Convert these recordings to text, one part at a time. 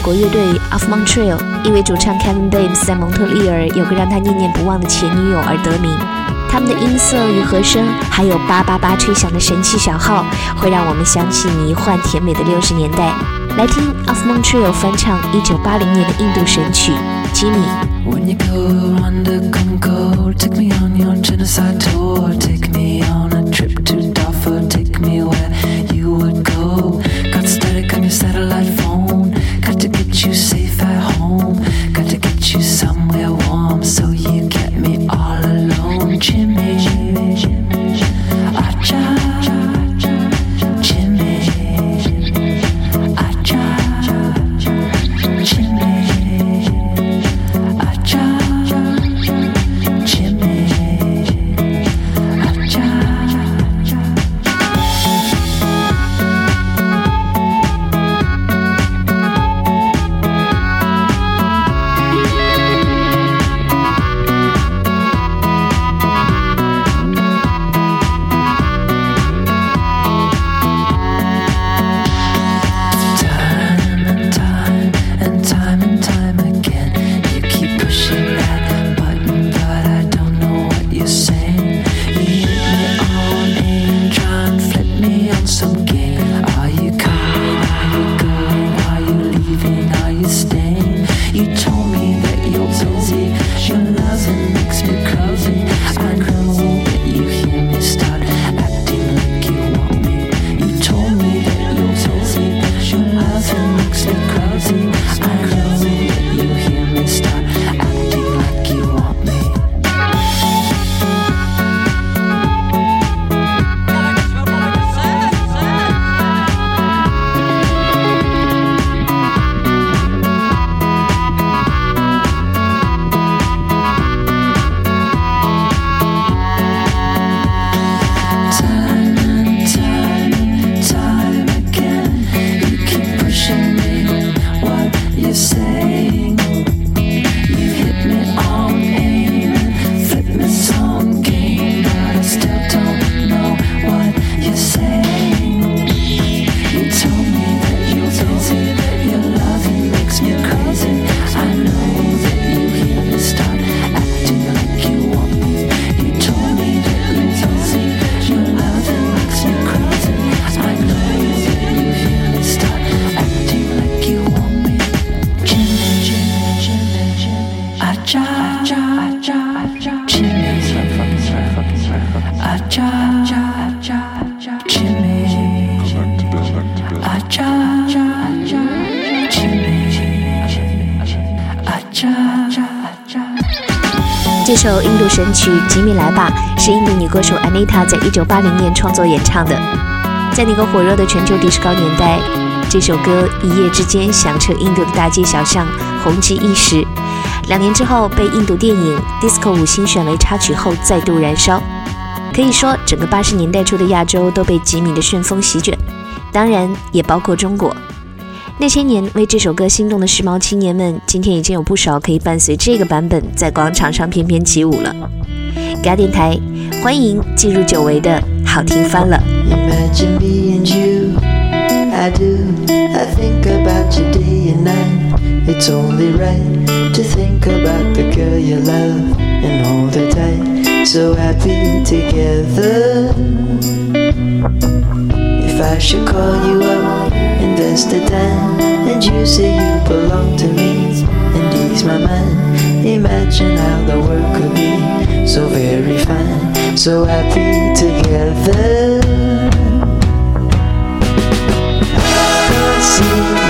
国乐队 Off Montreal，因为主唱 Kevin b a m e s 在蒙特利尔有个让他念念不忘的前女友而得名。他们的音色与和声，还有八八八吹响的神奇小号，会让我们想起迷幻甜美的六十年代。来听 Off Montreal 翻唱一九八零年的印度神曲《Jimmy，when you go under, Congo, take me on your genocide tour, take me on a trip to 这首印度神曲《吉米来吧》是印度女歌手 Anita 在一九八零年创作演唱的。在那个火热的全球迪斯高年代，这首歌一夜之间响彻印度的大街小巷，红极一时。两年之后，被印度电影《Disco 五星》选为插曲后，再度燃烧。可以说，整个八十年代初的亚洲都被吉米的旋风席卷，当然也包括中国。那些年为这首歌心动的时髦青年们，今天已经有不少可以伴随这个版本在广场上翩翩起舞了。嘎电台，欢迎进入久违的好听翻了。Should call you up and that's the time And you say you belong to me and he's my man Imagine how the world could be so very fine So happy together. I see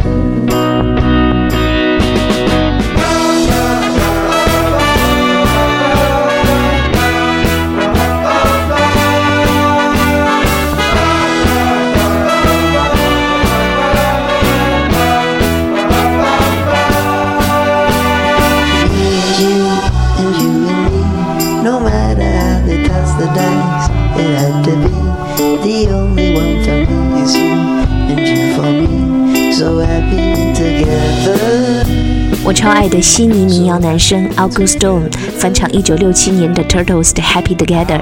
男声 August Stone 翻唱1967年的 Turtles 的 Happy Together。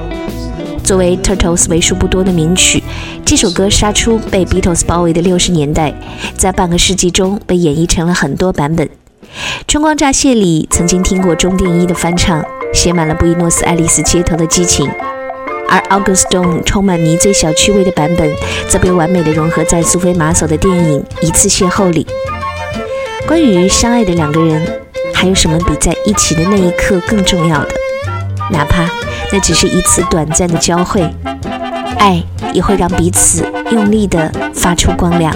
作为 Turtles 为数不多的名曲，这首歌杀出被 Beatles 包围的六十年代，在半个世纪中被演绎成了很多版本。《春光乍泄》里曾经听过钟定一的翻唱，写满了布宜诺斯艾利斯街头的激情。而 August Stone 充满迷醉小趣味的版本，则被完美的融合在苏菲玛索的电影《一次邂逅》里。关于相爱的两个人，还有什么比在一起的那一刻更重要的？哪怕那只是一次短暂的交汇，爱也会让彼此用力地发出光亮。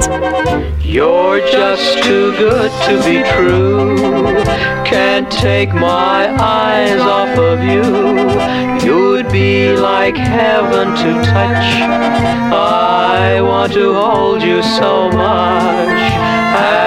You're just too good to be true. Can't take my eyes off of you. You'd be like heaven to touch. I want to hold you so much.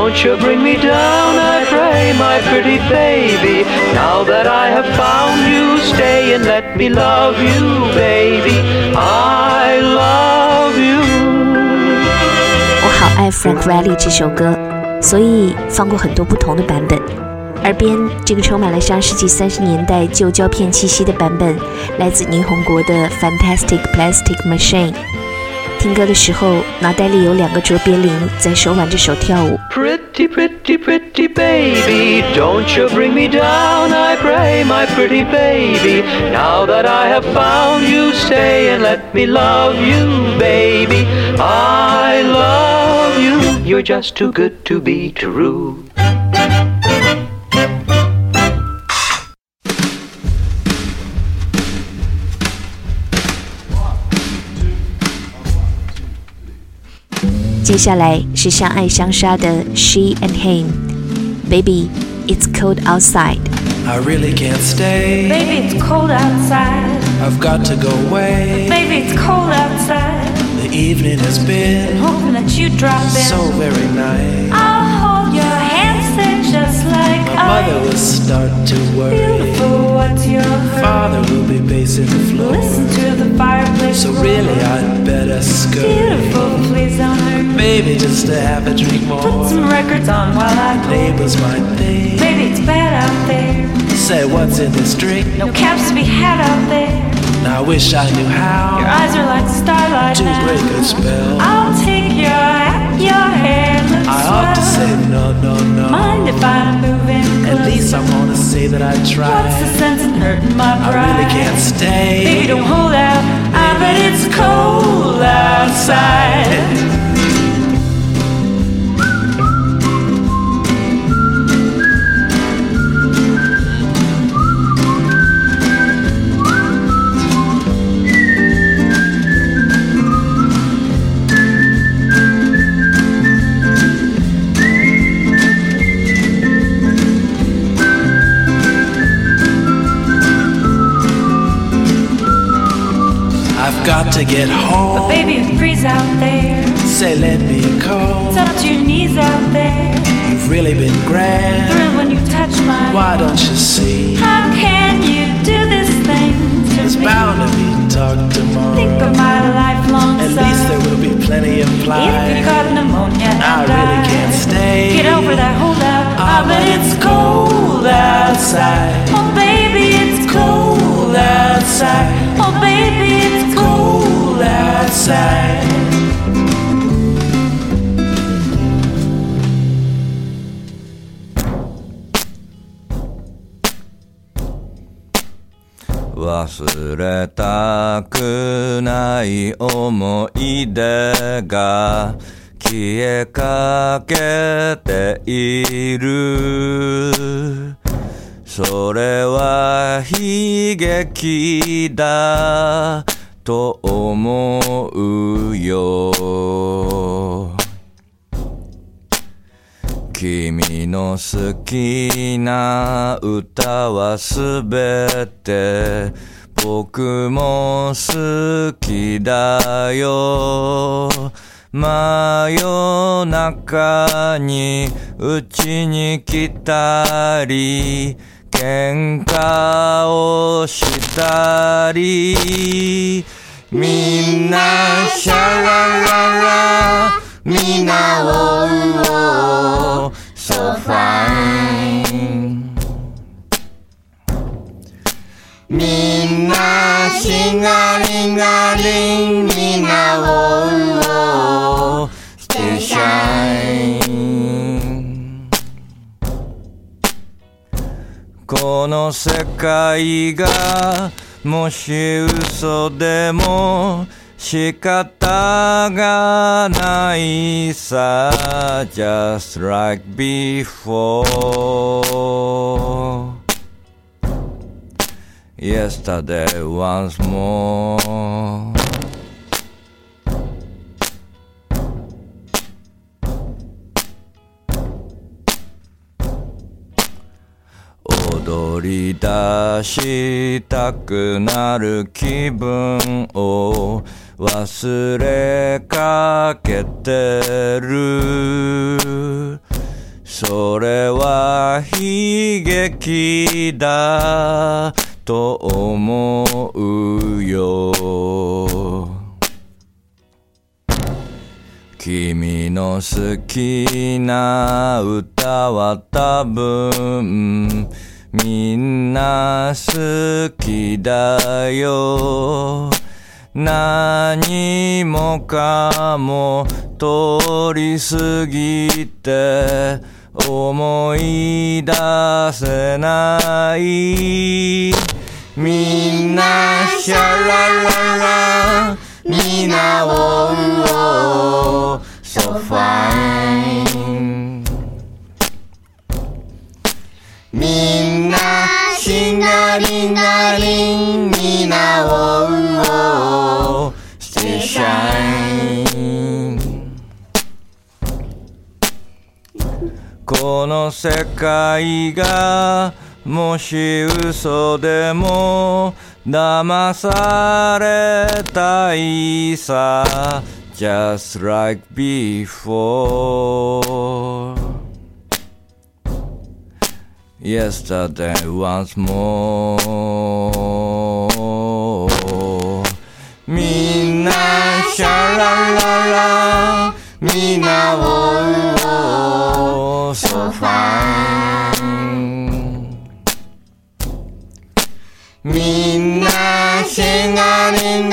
Don't you bring me down, I pray, my pretty baby. Now that I have found you, stay and let me love you, baby. I love you. 我好爱 Frank Riley 这首歌，所以放过很多不同的版本。耳边这个充满了上世纪三十年代旧胶片气息的版本，来自霓虹国的 Fantastic Plastic Machine。听歌的时候，脑袋里有两个卓别林在手挽着手跳舞。 Pretty, pretty, pretty baby, don't you bring me down, I pray, my pretty baby. Now that I have found you, stay and let me love you, baby. I love you, you're just too good to be true. 接下来是相爱相杀的 She and Him。Baby, it's cold outside。 I really can't stay. Baby, it's cold outside. I've got to go away. Baby, it's cold outside. The evening has been Hoping that you drop in. so very nice. I'll hold your hands, they're just like My mother will ice. start to worry. Beautiful, what's your hurry? Father will be pacing the floor. Listen to the fireplace. So roar. really, I'd better scurry. Beautiful, please don't hurt me. Maybe just to have a drink more. Put some records on while I go. Neighbors might think. Maybe it's bad out there. Say what's in this drink. No caps to be had out there. Now I wish I knew how. Your eyes are like starlight to now. break a spell. I'll take your hat, your hair looks I ought to say no, no, no. Mind if I'm moving At least I wanna say that I tried. What's the sense in hurting my pride? I really can't stay. Baby, don't hold out. Got to get home. Baby, it's freeze out there. Say, let me call. It's up your knees out there. You've really been grand. Thrill when you touch my Why don't you see? How can you do this thing to It's me? bound to be talk tomorrow. Think of my lifelong At least there will be plenty of If you got pneumonia I れたくない思い出が消えかけている」「それは悲劇だと思うよ」君の好きな歌はすべて僕も好きだよ。真夜中にうちに来たり喧嘩をしたりみんなシャラララみんなをうお so fine みんなしがりがりみんなをうお stay shine この世界がもし嘘でも仕方がないさ。Just like before. Yesterday once more. 踊り出したくなる気分を忘れかけてる。それは悲劇だ。と思うよ。君の好きな歌は多分みんな好きだよ。何もかも通り過ぎて思い出せない。みんなシャラララみんなをう。お so fine みんなしがりがりみんなをう。お stay shine この世界がもし嘘でも騙されたいさ Just like before Yesterday once more みんなシャラララみんなを so fine 생아링아링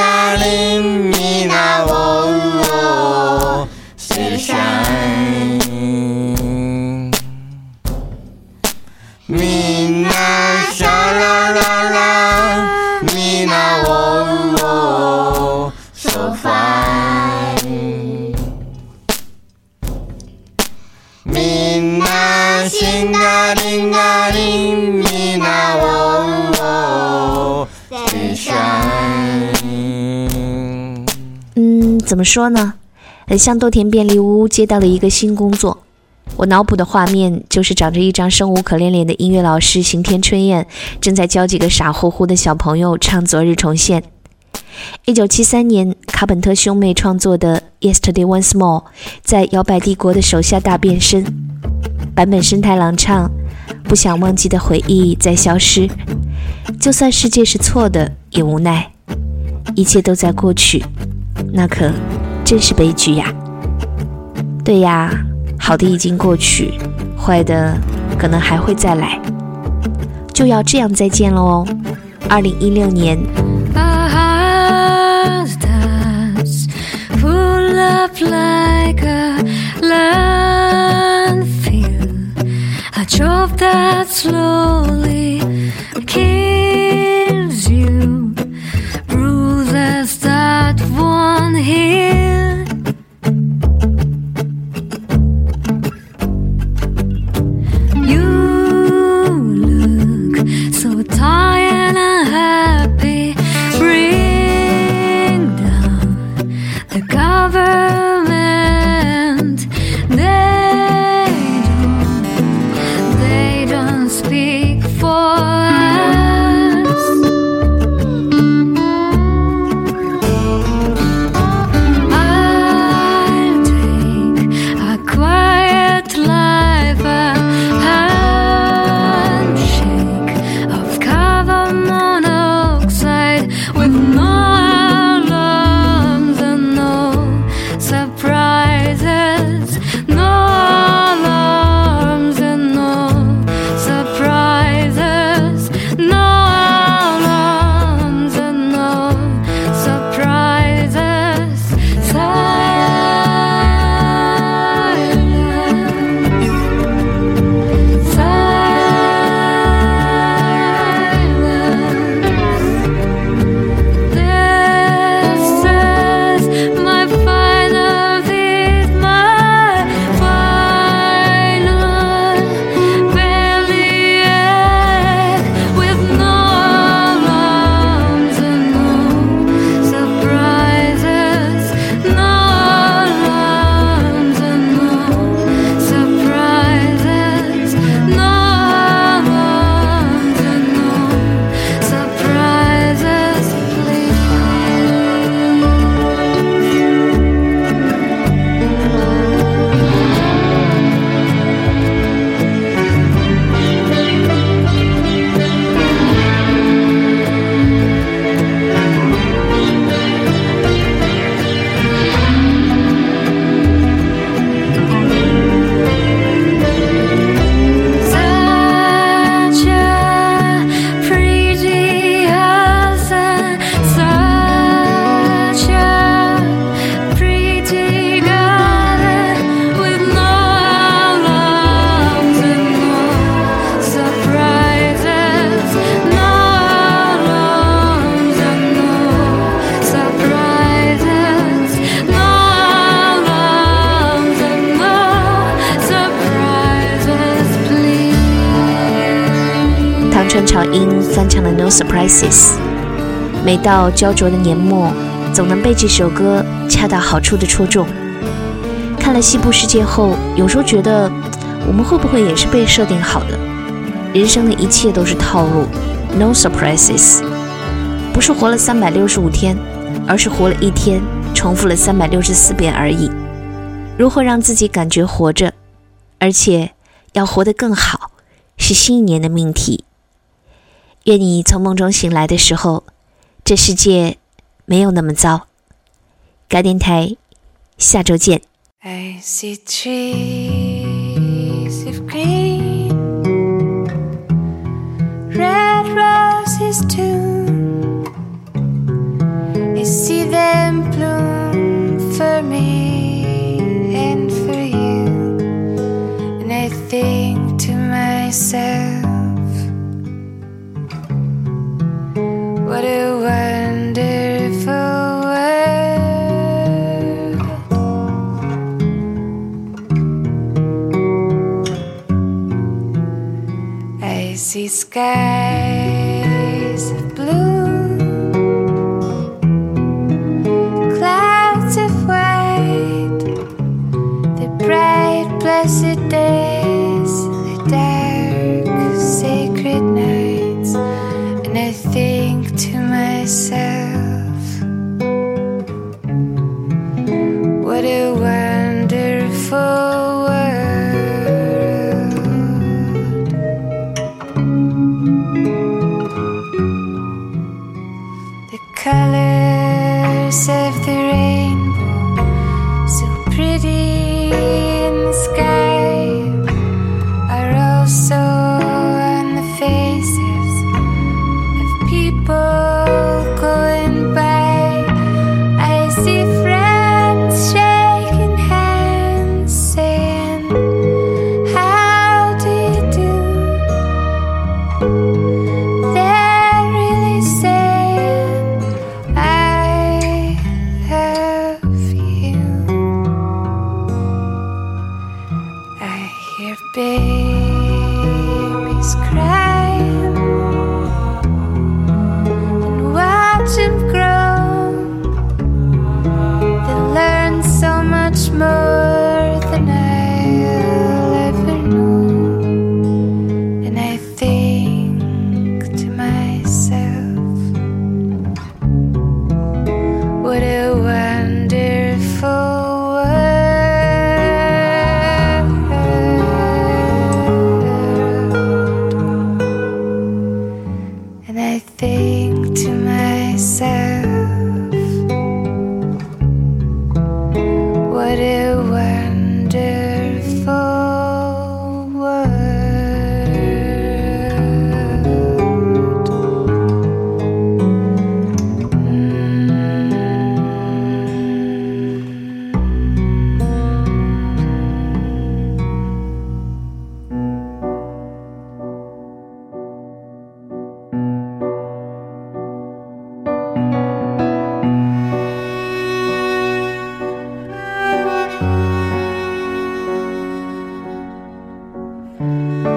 怎么说呢？很像豆田便利屋接到了一个新工作。我脑补的画面就是长着一张生无可恋脸的音乐老师刑天春彦，正在教几个傻乎乎的小朋友唱《昨日重现》。一九七三年，卡本特兄妹创作的《Yesterday Once More》在摇摆帝国的手下大变身。版本生太郎唱：“不想忘记的回忆在消失，就算世界是错的也无奈，一切都在过去，那可真是悲剧呀。”对呀，好的已经过去，坏的可能还会再来，就要这样再见了哦。二零一六年。like a landfill. A job that slowly kills Crisis》，每到焦灼的年末，总能被这首歌恰到好处的戳中。看了西部世界后，有时候觉得，我们会不会也是被设定好的？人生的一切都是套路，No surprises，不是活了三百六十五天，而是活了一天，重复了三百六十四遍而已。如何让自己感觉活着，而且要活得更好，是新一年的命题。愿你从梦中醒来的时候，这世界没有那么糟。该电台，下周见。I see trees of green, red roses too. I see them bloom for me and for you, and I think to myself, See sky. Música